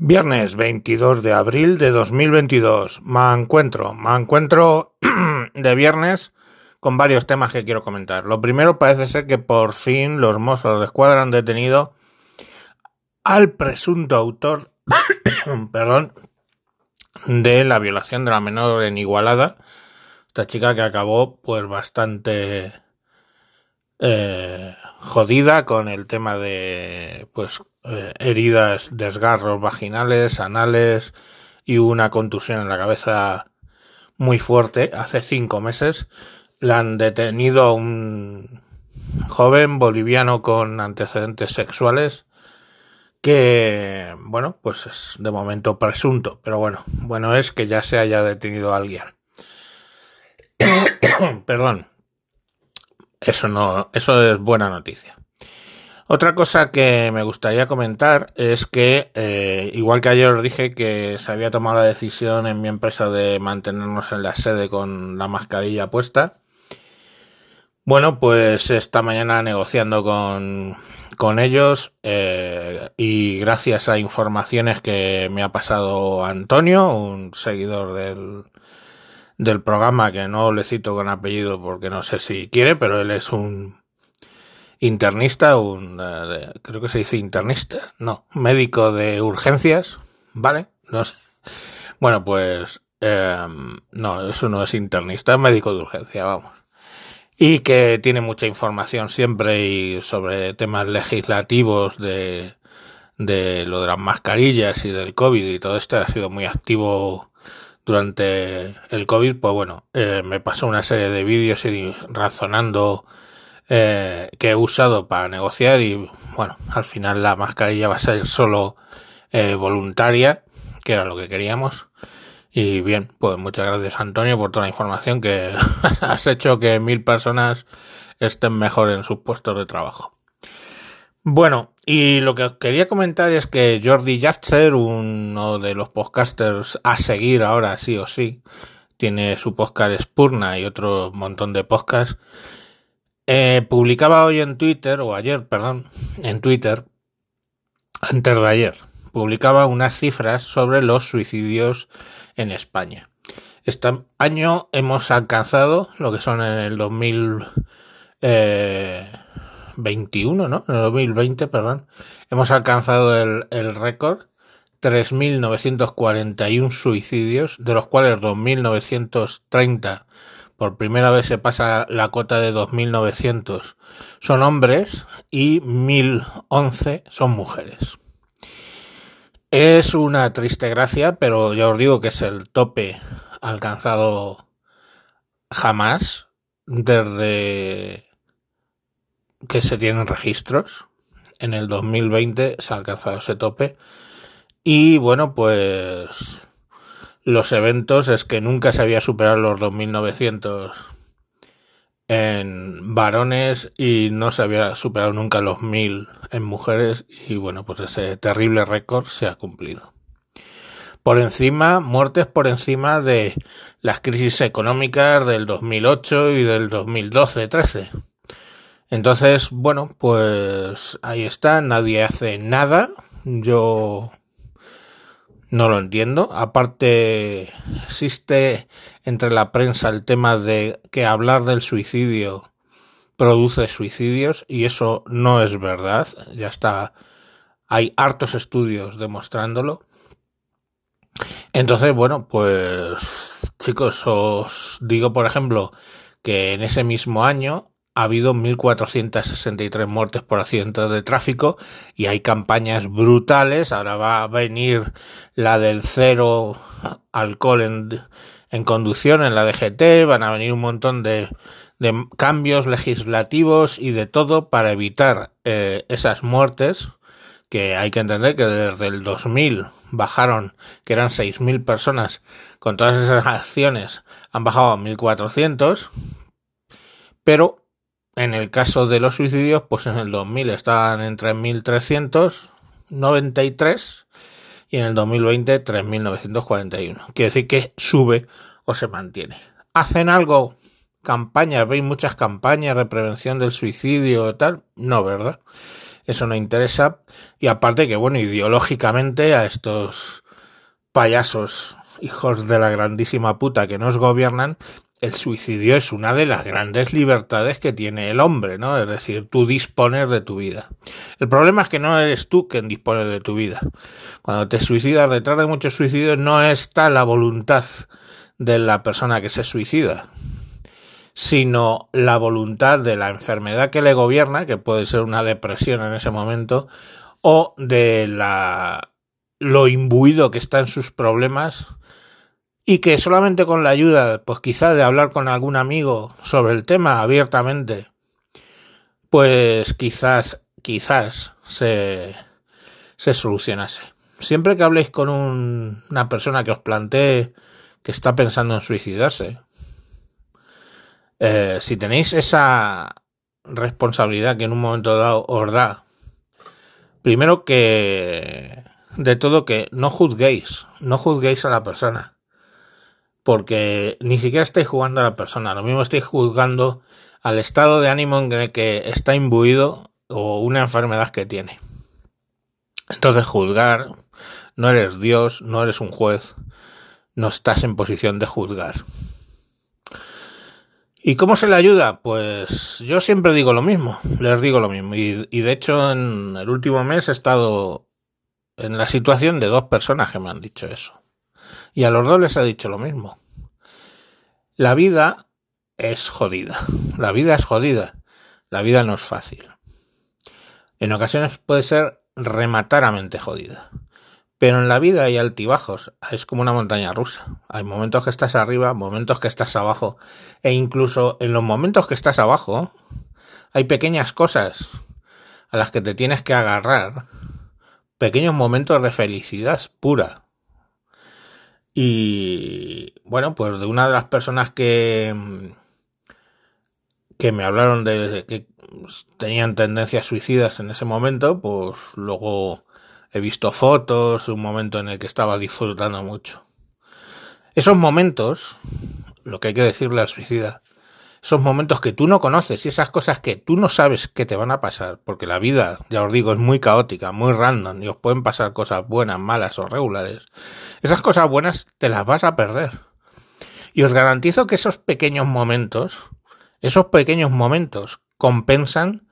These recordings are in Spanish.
Viernes 22 de abril de 2022. Me encuentro, me encuentro de viernes con varios temas que quiero comentar. Lo primero parece ser que por fin los mozos de escuadra han detenido al presunto autor, perdón, de la violación de la menor en Igualada. Esta chica que acabó pues bastante eh, jodida con el tema de pues eh, heridas, desgarros vaginales, anales y una contusión en la cabeza muy fuerte hace cinco meses. La han detenido a un joven boliviano con antecedentes sexuales que, bueno, pues es de momento presunto, pero bueno, bueno es que ya se haya detenido a alguien. Perdón. Eso no, eso es buena noticia. Otra cosa que me gustaría comentar es que, eh, igual que ayer os dije que se había tomado la decisión en mi empresa de mantenernos en la sede con la mascarilla puesta, bueno, pues esta mañana negociando con, con ellos eh, y gracias a informaciones que me ha pasado Antonio, un seguidor del, del programa que no le cito con apellido porque no sé si quiere, pero él es un internista, un, eh, creo que se dice internista, no, médico de urgencias, ¿vale? No sé. Bueno, pues, em, no, eso no es internista, es médico de urgencia, vamos. Y que tiene mucha información siempre y sobre temas legislativos de, de lo de las mascarillas y del COVID y todo esto, ha sido muy activo durante el COVID, pues bueno, eh, me pasó una serie de vídeos y razonando eh, que he usado para negociar y bueno, al final la mascarilla va a ser solo eh, voluntaria, que era lo que queríamos. Y bien, pues muchas gracias Antonio por toda la información que has hecho que mil personas estén mejor en sus puestos de trabajo. Bueno, y lo que quería comentar es que Jordi Yatzer, uno de los podcasters a seguir ahora sí o sí, tiene su podcast Spurna y otro montón de podcasts, eh, publicaba hoy en Twitter, o ayer, perdón, en Twitter, antes de ayer, publicaba unas cifras sobre los suicidios en España. Este año hemos alcanzado lo que son en el 2021, ¿no? En el 2020, perdón. Hemos alcanzado el, el récord 3.941 suicidios, de los cuales 2.930 por primera vez se pasa la cota de 2.900 son hombres y 1.011 son mujeres. Es una triste gracia, pero ya os digo que es el tope alcanzado jamás desde que se tienen registros. En el 2020 se ha alcanzado ese tope. Y bueno, pues los eventos es que nunca se había superado los 2.900 en varones y no se había superado nunca los 1.000 en mujeres y bueno, pues ese terrible récord se ha cumplido. Por encima, muertes por encima de las crisis económicas del 2008 y del 2012-13. Entonces, bueno, pues ahí está, nadie hace nada. Yo no lo entiendo. Aparte, existe entre la prensa el tema de que hablar del suicidio produce suicidios y eso no es verdad. Ya está. Hay hartos estudios demostrándolo. Entonces, bueno, pues chicos, os digo, por ejemplo, que en ese mismo año ha habido 1.463 muertes por accidentes de tráfico y hay campañas brutales. Ahora va a venir la del cero alcohol en, conducción en la DGT, van a venir un montón de, cambios legislativos y de todo para evitar eh, esas muertes que hay que entender que desde el 2000 bajaron, que eran 6.000 personas, con todas esas acciones han bajado a 1.400, pero en el caso de los suicidios, pues en el 2000 estaban en 3.393 y en el 2020 3.941. Quiere decir que sube o se mantiene. ¿Hacen algo? ¿Campañas? ¿Veis muchas campañas de prevención del suicidio o tal? No, ¿verdad? eso no interesa. Y aparte que, bueno, ideológicamente a estos payasos, hijos de la grandísima puta que nos gobiernan, el suicidio es una de las grandes libertades que tiene el hombre, ¿no? Es decir, tú disponer de tu vida. El problema es que no eres tú quien dispone de tu vida. Cuando te suicidas, detrás de muchos suicidios no está la voluntad de la persona que se suicida, sino la voluntad de la enfermedad que le gobierna, que puede ser una depresión en ese momento, o de la lo imbuido que está en sus problemas y que solamente con la ayuda, pues quizá de hablar con algún amigo sobre el tema abiertamente, pues quizás, quizás se, se solucionase. Siempre que habléis con una persona que os plantee que está pensando en suicidarse, eh, si tenéis esa responsabilidad que en un momento dado os da, primero que de todo que no juzguéis, no juzguéis a la persona porque ni siquiera estáis jugando a la persona, lo mismo estáis juzgando al estado de ánimo en el que está imbuido o una enfermedad que tiene. Entonces juzgar, no eres Dios, no eres un juez, no estás en posición de juzgar. ¿Y cómo se le ayuda? Pues yo siempre digo lo mismo, les digo lo mismo. Y, de hecho en el último mes he estado en la situación de dos personas que me han dicho eso. Y a los dos les ha dicho lo mismo. La vida es jodida. La vida es jodida. La vida no es fácil. En ocasiones puede ser remataramente jodida. Pero en la vida hay altibajos, es como una montaña rusa. Hay momentos que estás arriba, momentos que estás abajo. E incluso en los momentos que estás abajo, hay pequeñas cosas a las que te tienes que agarrar. Pequeños momentos de felicidad pura. Y bueno, pues de una de las personas que, que me hablaron de que tenían tendencias suicidas en ese momento, pues luego he visto fotos de un momento en el que estaba disfrutando mucho. Esos momentos, lo que hay que decirle al suicida, esos momentos que tú no conoces y esas cosas que tú no sabes que te van a pasar, porque la vida, ya os digo, es muy caótica, muy random y os pueden pasar cosas buenas, malas o regulares. Esas cosas buenas te las vas a perder. Y os garantizo que esos pequeños momentos, esos pequeños momentos compensan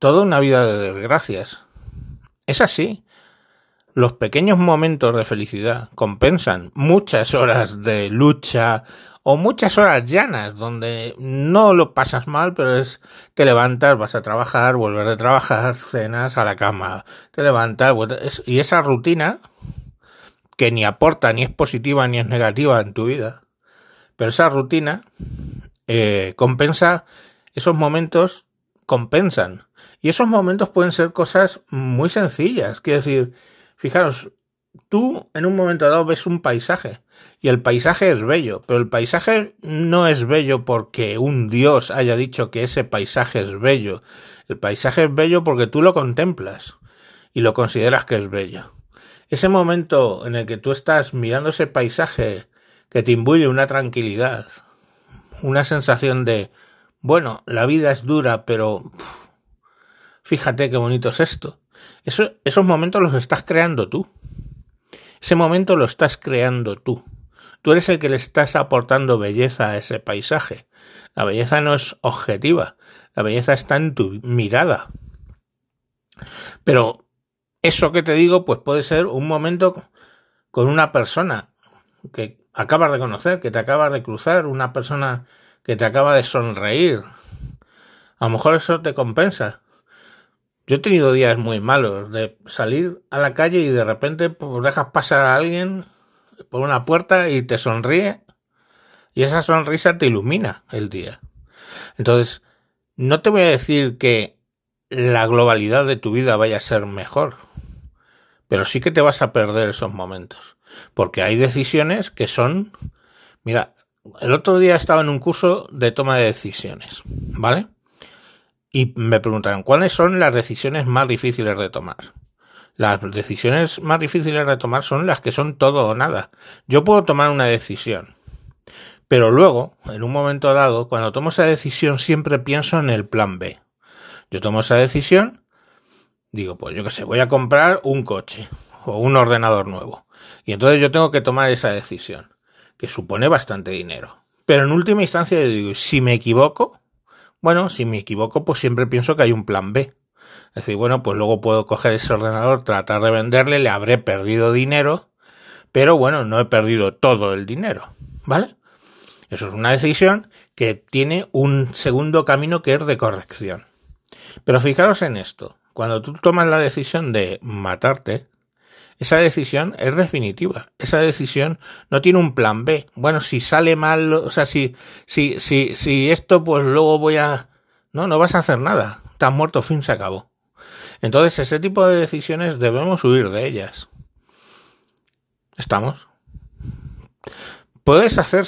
toda una vida de desgracias. Es así. Los pequeños momentos de felicidad compensan muchas horas de lucha o muchas horas llanas donde no lo pasas mal, pero es te levantas, vas a trabajar, volver a trabajar, cenas a la cama, te levantas, y esa rutina que ni aporta, ni es positiva, ni es negativa en tu vida, pero esa rutina eh, compensa, esos momentos compensan. Y esos momentos pueden ser cosas muy sencillas, quiero decir, fijaros, tú en un momento dado ves un paisaje y el paisaje es bello, pero el paisaje no es bello porque un dios haya dicho que ese paisaje es bello. El paisaje es bello porque tú lo contemplas y lo consideras que es bello. Ese momento en el que tú estás mirando ese paisaje que te imbuye una tranquilidad, una sensación de, bueno, la vida es dura, pero fíjate qué bonito es esto. Eso, esos momentos los estás creando tú. Ese momento lo estás creando tú. Tú eres el que le estás aportando belleza a ese paisaje. La belleza no es objetiva, la belleza está en tu mirada. Pero eso que te digo, pues puede ser un momento con una persona que acabas de conocer, que te acabas de cruzar, una persona que te acaba de sonreír. A lo mejor eso te compensa. Yo he tenido días muy malos de salir a la calle y de repente pues, dejas pasar a alguien por una puerta y te sonríe y esa sonrisa te ilumina el día. Entonces, no te voy a decir que la globalidad de tu vida vaya a ser mejor, pero sí que te vas a perder esos momentos, porque hay decisiones que son, mira, el otro día estaba en un curso de toma de decisiones, ¿vale? Y me preguntaron, ¿cuáles son las decisiones más difíciles de tomar? Las decisiones más difíciles de tomar son las que son todo o nada. Yo puedo tomar una decisión, pero luego, en un momento dado, cuando tomo esa decisión siempre pienso en el plan B. Yo tomo esa decisión digo, pues yo qué sé, voy a comprar un coche o un ordenador nuevo. Y entonces yo tengo que tomar esa decisión, que supone bastante dinero. Pero en última instancia yo digo, si me equivoco, bueno, si me equivoco, pues siempre pienso que hay un plan B. Es decir, bueno, pues luego puedo coger ese ordenador, tratar de venderle, le habré perdido dinero, pero bueno, no he perdido todo el dinero, ¿vale? Eso es una decisión que tiene un segundo camino que es de corrección. Pero fijaros en esto, cuando tú tomas la decisión de matarte, esa decisión es definitiva. Esa decisión no tiene un plan B. Bueno, si sale mal, o sea, si, si, si, si esto, pues luego voy a... No, no vas a hacer nada. Estás muerto, fin, se acabó. Entonces, ese tipo de decisiones debemos huir de ellas. ¿Estamos? Puedes hacer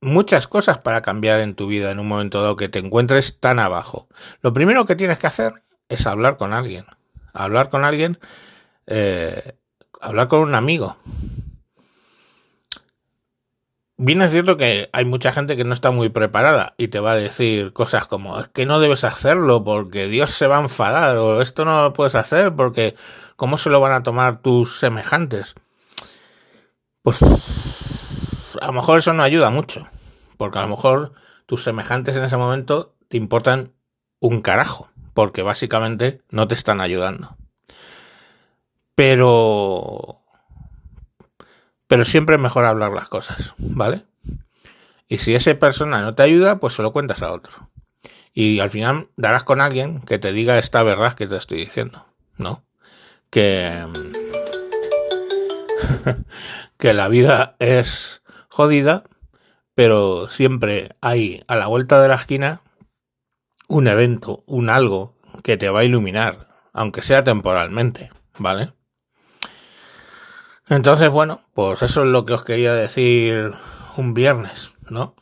muchas cosas para cambiar en tu vida en un momento dado que te encuentres tan abajo. Lo primero que tienes que hacer es hablar con alguien. Hablar con alguien, eh, hablar con un amigo. Bien es cierto que hay mucha gente que no está muy preparada y te va a decir cosas como es que no debes hacerlo porque Dios se va a enfadar o esto no lo puedes hacer porque ¿cómo se lo van a tomar tus semejantes? Pues a lo mejor eso no ayuda mucho porque a lo mejor tus semejantes en ese momento te importan un carajo porque básicamente no te están ayudando. Pero pero siempre es mejor hablar las cosas, ¿vale? Y si esa persona no te ayuda, pues se lo cuentas a otro. Y al final darás con alguien que te diga esta verdad que te estoy diciendo, ¿no? Que, que la vida es jodida, pero siempre hay a la vuelta de la esquina un evento, un algo que te va a iluminar, aunque sea temporalmente, ¿vale? Entonces, bueno, pues eso es lo que os quería decir un viernes, ¿no?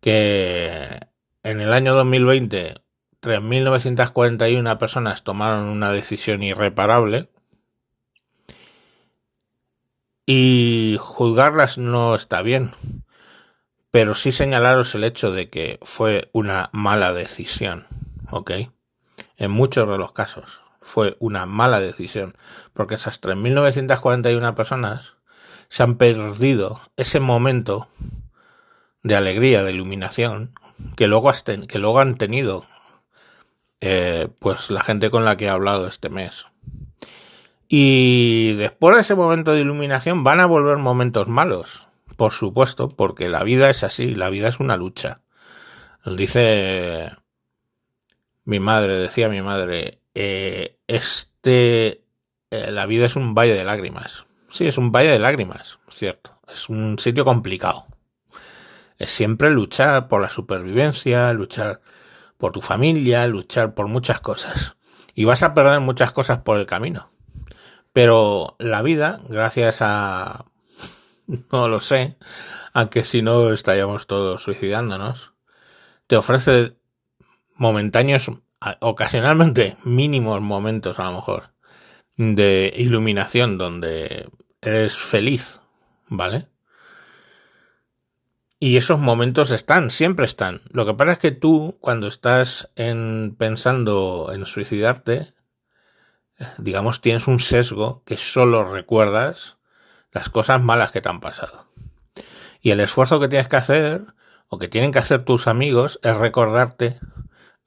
Que en el año 2020 3.941 personas tomaron una decisión irreparable y juzgarlas no está bien, pero sí señalaros el hecho de que fue una mala decisión, ¿ok? En muchos de los casos fue una mala decisión, porque esas 3.941 personas se han perdido ese momento de alegría, de iluminación, que luego, que luego han tenido eh, pues la gente con la que he hablado este mes. Y después de ese momento de iluminación van a volver momentos malos, por supuesto, porque la vida es así, la vida es una lucha. Dice mi madre, decía mi madre, eh, este, eh, la vida es un valle de lágrimas. Sí, es un valle de lágrimas, cierto. Es un sitio complicado. Es siempre luchar por la supervivencia, luchar por tu familia, luchar por muchas cosas. Y vas a perder muchas cosas por el camino. Pero la vida, gracias a... no lo sé, aunque si no estaríamos todos suicidándonos, te ofrece momentáneos ocasionalmente mínimos momentos a lo mejor de iluminación donde eres feliz, ¿vale? Y esos momentos están, siempre están. Lo que pasa es que tú, cuando estás en, pensando en suicidarte, digamos, tienes un sesgo que solo recuerdas las cosas malas que te han pasado. Y el esfuerzo que tienes que hacer, o que tienen que hacer tus amigos, es recordarte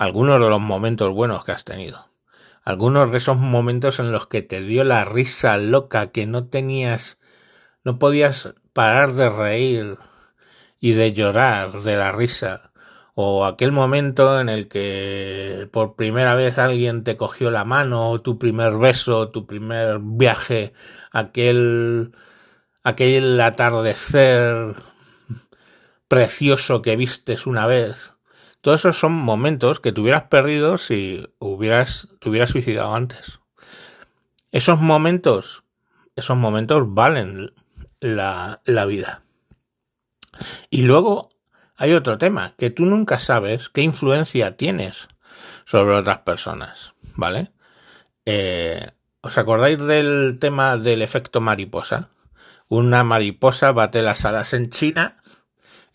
algunos de los momentos buenos que has tenido. Algunos de esos momentos en los que te dio la risa loca, que no tenías, no podías parar de reír y de llorar de la risa. O aquel momento en el que por primera vez alguien te cogió la mano, tu primer beso, tu primer viaje, aquel, aquel atardecer precioso que vistes una vez todos esos son momentos que te hubieras perdido si hubieras, te hubieras suicidado antes. Esos momentos, esos momentos valen la, vida. Y luego hay otro tema, que tú nunca sabes qué influencia tienes sobre otras personas, ¿vale? Eh, ¿Os acordáis del tema del efecto mariposa? Una mariposa bate las alas en China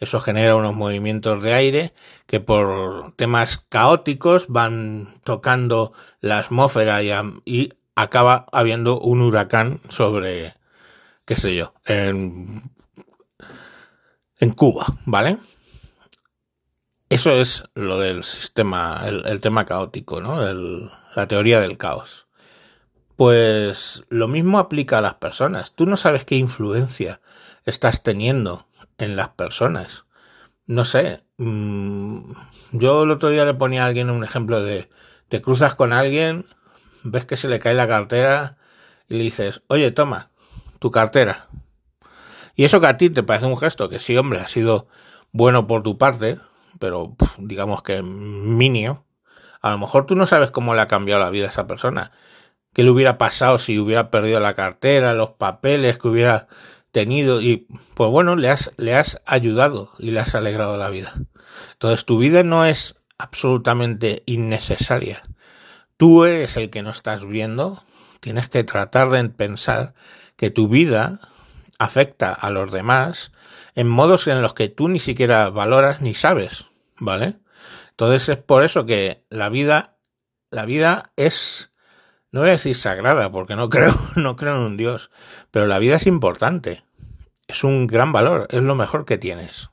Eso genera unos movimientos de aire que por temas caóticos van tocando la atmósfera y, acaba habiendo un huracán sobre, qué sé yo, en, en Cuba, ¿vale? Eso es lo del sistema, el, tema caótico, ¿no? la teoría del caos. Pues lo mismo aplica a las personas. Tú no sabes qué influencia estás teniendo en las personas. No sé. Mm, yo el otro día le ponía a alguien un ejemplo de te cruzas con alguien, ves que se le cae la cartera y le dices, oye, toma, tu cartera. Y eso que a ti te parece un gesto que sí, hombre, ha sido bueno por tu parte, pero digamos que minio. A lo mejor tú no sabes cómo le ha cambiado la vida a esa persona qué le hubiera pasado si hubiera perdido la cartera, los papeles que hubiera tenido y pues bueno, le has, le has ayudado y le has alegrado la vida. Entonces tu vida no es absolutamente innecesaria. Tú eres el que no estás viendo, tienes que tratar de pensar que tu vida afecta a los demás en modos en los que tú ni siquiera valoras ni sabes, ¿vale? Entonces es por eso que la vida, la vida es no voy a decir sagrada, porque no creo, no creo en un Dios, pero la vida es importante. Es un gran valor, es lo mejor que tienes.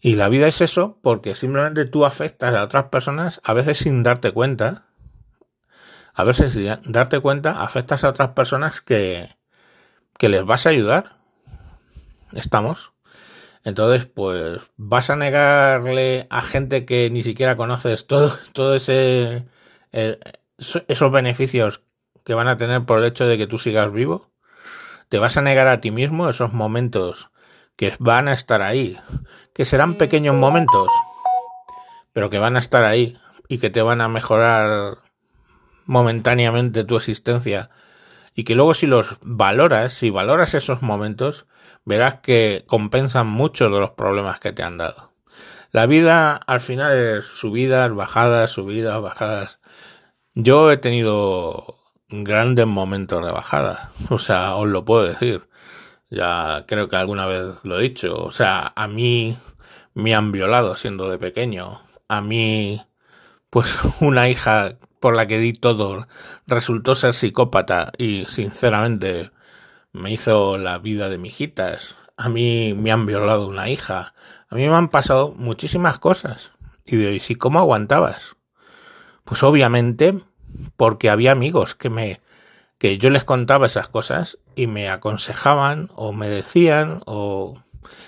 Y la vida es eso porque simplemente tú afectas a otras personas, a veces sin darte cuenta. A veces sin darte cuenta, afectas a otras personas que, que les vas a ayudar. Estamos. Entonces, pues, vas a negarle a gente que ni siquiera conoces todo, todo ese, esos beneficios que van a tener por el hecho de que tú sigas vivo? ¿Te vas a negar a ti mismo esos momentos que van a estar ahí? Que serán pequeños momentos, pero que van a estar ahí y que te van a mejorar momentáneamente tu existencia y que luego si los valoras, si valoras esos momentos, verás que compensan mucho de los problemas que te han dado. La vida al final es subidas, bajadas, subidas, bajadas. Yo he tenido grandes momentos de bajada, o sea, os lo puedo decir. Ya creo que alguna vez lo he dicho. O sea, a mí me han violado siendo de pequeño. A mí, pues una hija por la que di todo resultó ser psicópata y sinceramente me hizo la vida de mijitas. A mí me han violado una hija. A mí me han pasado muchísimas cosas. Y de ¿y cómo aguantabas? Pues obviamente porque había amigos que me que yo les contaba esas cosas y me aconsejaban o me decían o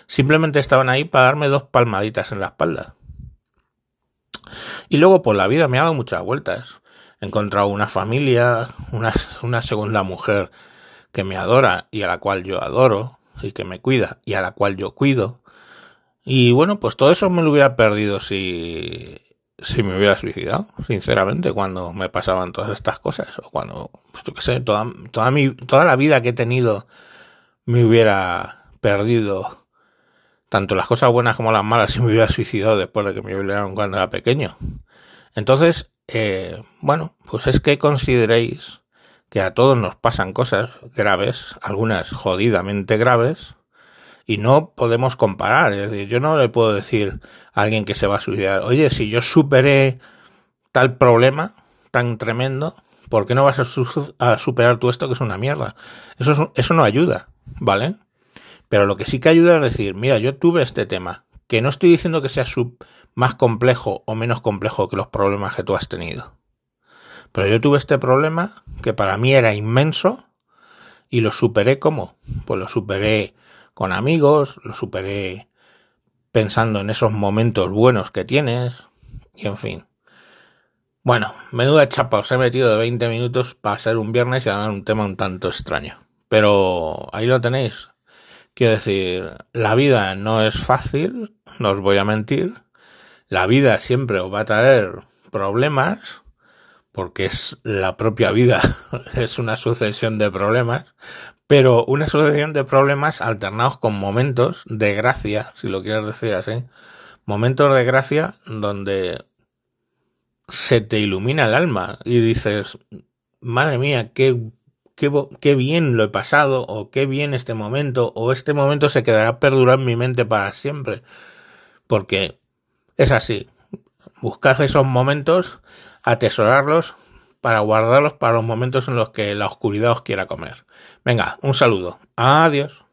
simplemente estaban ahí para darme dos palmaditas en la espalda. Y luego por la vida me ha dado muchas vueltas. He encontrado una familia, una, una segunda mujer que me adora y a la cual yo adoro y que me cuida y a la cual yo cuido. Y bueno, pues todo eso me lo hubiera perdido si si me hubiera suicidado, sinceramente, cuando me pasaban todas estas cosas, o cuando, pues yo qué sé, toda, toda, mi, toda la vida que he tenido me hubiera perdido, tanto las cosas buenas como las malas, si me hubiera suicidado después de que me violaron cuando era pequeño. Entonces, eh, bueno, pues es que consideréis que a todos nos pasan cosas graves, algunas jodidamente graves, y no podemos comparar. Es decir, yo no le puedo decir a alguien que se va a suicidar, oye, si yo superé tal problema tan tremendo, ¿por qué no vas a, superar tú esto que es una mierda? Eso, eso no ayuda, ¿vale? Pero lo que sí que ayuda es decir, mira, yo tuve este tema, que no estoy diciendo que sea más complejo o menos complejo que los problemas que tú has tenido. Pero yo tuve este problema que para mí era inmenso y lo superé como? Pues lo superé con amigos, lo superé pensando en esos momentos buenos que tienes, y en fin. Bueno, menuda chapa, os he metido de 20 minutos para ser un viernes y hablar un tema un tanto extraño. Pero ahí lo tenéis. Quiero decir, la vida no es fácil, no os voy a mentir. La vida siempre os va a traer problemas, porque es la propia vida, es una sucesión de problemas, pero una sucesión de problemas alternados con momentos de gracia, si lo quieres decir así, momentos de gracia donde se te ilumina el alma y dices, madre mía, qué, qué, qué bien lo he pasado, o qué bien este momento, o este momento se quedará perdurado en mi mente para siempre. Porque es así. Buscad esos momentos, atesorarlos para guardarlos para los momentos en los que la oscuridad os quiera comer. Venga, un saludo. Adiós.